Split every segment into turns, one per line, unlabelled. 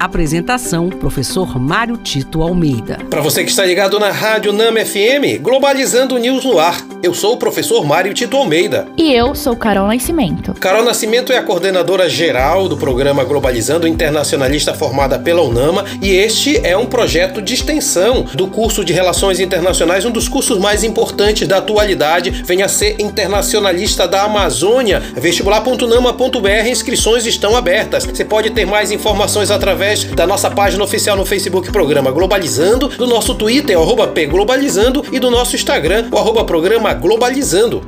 Apresentação: Professor Mário Tito Almeida.
Para você que está ligado na Rádio Nama FM, Globalizando News no ar. Eu sou o professor Mário Tito Almeida.
E eu sou Carol Nascimento.
Carol Nascimento é a coordenadora geral do programa Globalizando Internacionalista formada pela UNAMA e este é um projeto de extensão do curso de Relações Internacionais, um dos cursos mais importantes da atualidade. Venha ser internacionalista da Amazônia. Vestibular.nama.br, inscrições estão abertas. Você pode ter mais informações através da nossa página oficial no Facebook Programa Globalizando, do nosso Twitter, arroba Globalizando, e do nosso Instagram, o arroba Programa Globalizando.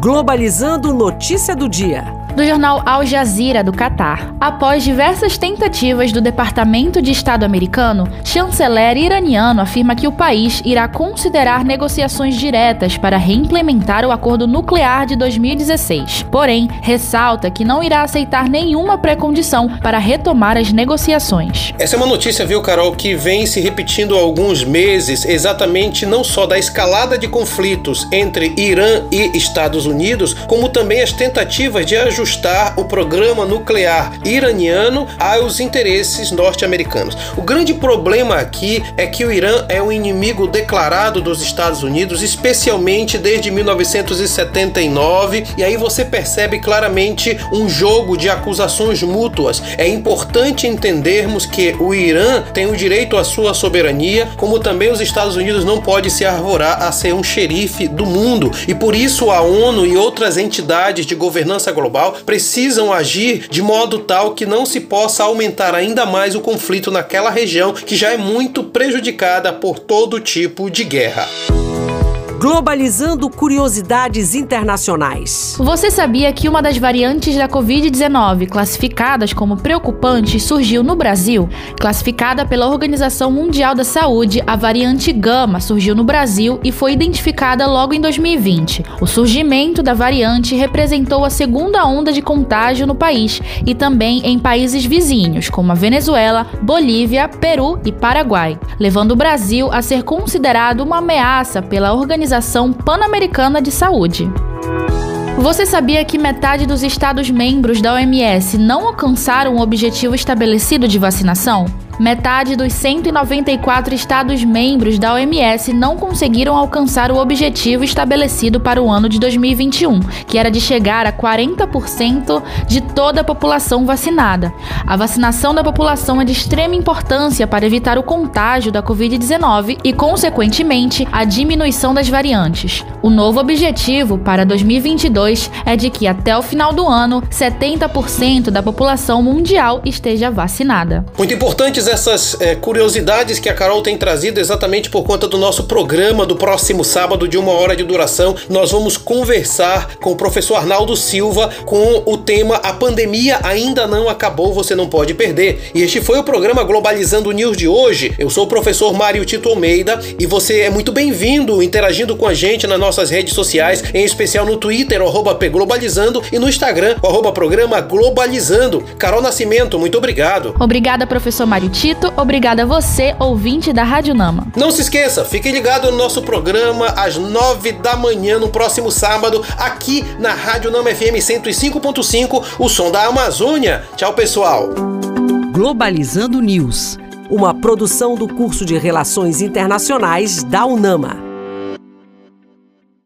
Globalizando notícia do dia
do jornal Al Jazeera do Catar. Após diversas tentativas do Departamento de Estado americano, chanceler iraniano afirma que o país irá considerar negociações diretas para reimplementar o acordo nuclear de 2016. Porém, ressalta que não irá aceitar nenhuma pré-condição para retomar as negociações.
Essa é uma notícia, viu, Carol, que vem se repetindo há alguns meses, exatamente não só da escalada de conflitos entre Irã e Estados Unidos, como também as tentativas de ajustar ajustar o programa nuclear iraniano aos interesses norte-americanos. O grande problema aqui é que o Irã é um inimigo declarado dos Estados Unidos, especialmente desde 1979, e aí você percebe claramente um jogo de acusações mútuas. É importante entendermos que o Irã tem o direito à sua soberania, como também os Estados Unidos não pode se arvorar a ser um xerife do mundo, e por isso a ONU e outras entidades de governança global precisam agir de modo tal que não se possa aumentar ainda mais o conflito naquela região que já é muito prejudicada por todo tipo de guerra.
Globalizando curiosidades internacionais.
Você sabia que uma das variantes da Covid-19 classificadas como preocupante surgiu no Brasil? Classificada pela Organização Mundial da Saúde, a variante Gama surgiu no Brasil e foi identificada logo em 2020. O surgimento da variante representou a segunda onda de contágio no país e também em países vizinhos, como a Venezuela, Bolívia, Peru e Paraguai, levando o Brasil a ser considerado uma ameaça pela Organização Organização Pan-Americana de Saúde. Você sabia que metade dos Estados-membros da OMS não alcançaram o objetivo estabelecido de vacinação? Metade dos 194 Estados-membros da OMS não conseguiram alcançar o objetivo estabelecido para o ano de 2021, que era de chegar a 40% de toda a população vacinada. A vacinação da população é de extrema importância para evitar o contágio da Covid-19 e, consequentemente, a diminuição das variantes. O novo objetivo para 2022 é de que, até o final do ano, 70% da população mundial esteja vacinada.
Muito importantes essas é, curiosidades que a Carol tem trazido exatamente por conta do nosso programa do próximo sábado de uma hora de duração. Nós vamos conversar com o professor Arnaldo Silva com o tema A Pandemia Ainda Não Acabou, Você Não Pode Perder. E este foi o programa Globalizando News de hoje. Eu sou o professor Mário Tito Almeida e você é muito bem-vindo interagindo com a gente nas nossas redes sociais, em especial no Twitter, arroba Globalizando, e no Instagram, arroba Programa Globalizando. Carol Nascimento, muito obrigado.
Obrigada, professor Mário Tito. Tito, obrigada a você, ouvinte da Rádio Nama.
Não se esqueça, fique ligado no nosso programa às nove da manhã no próximo sábado, aqui na Rádio Nama FM 105.5, o som da Amazônia. Tchau, pessoal.
Globalizando News, uma produção do curso de Relações Internacionais da UNAMA.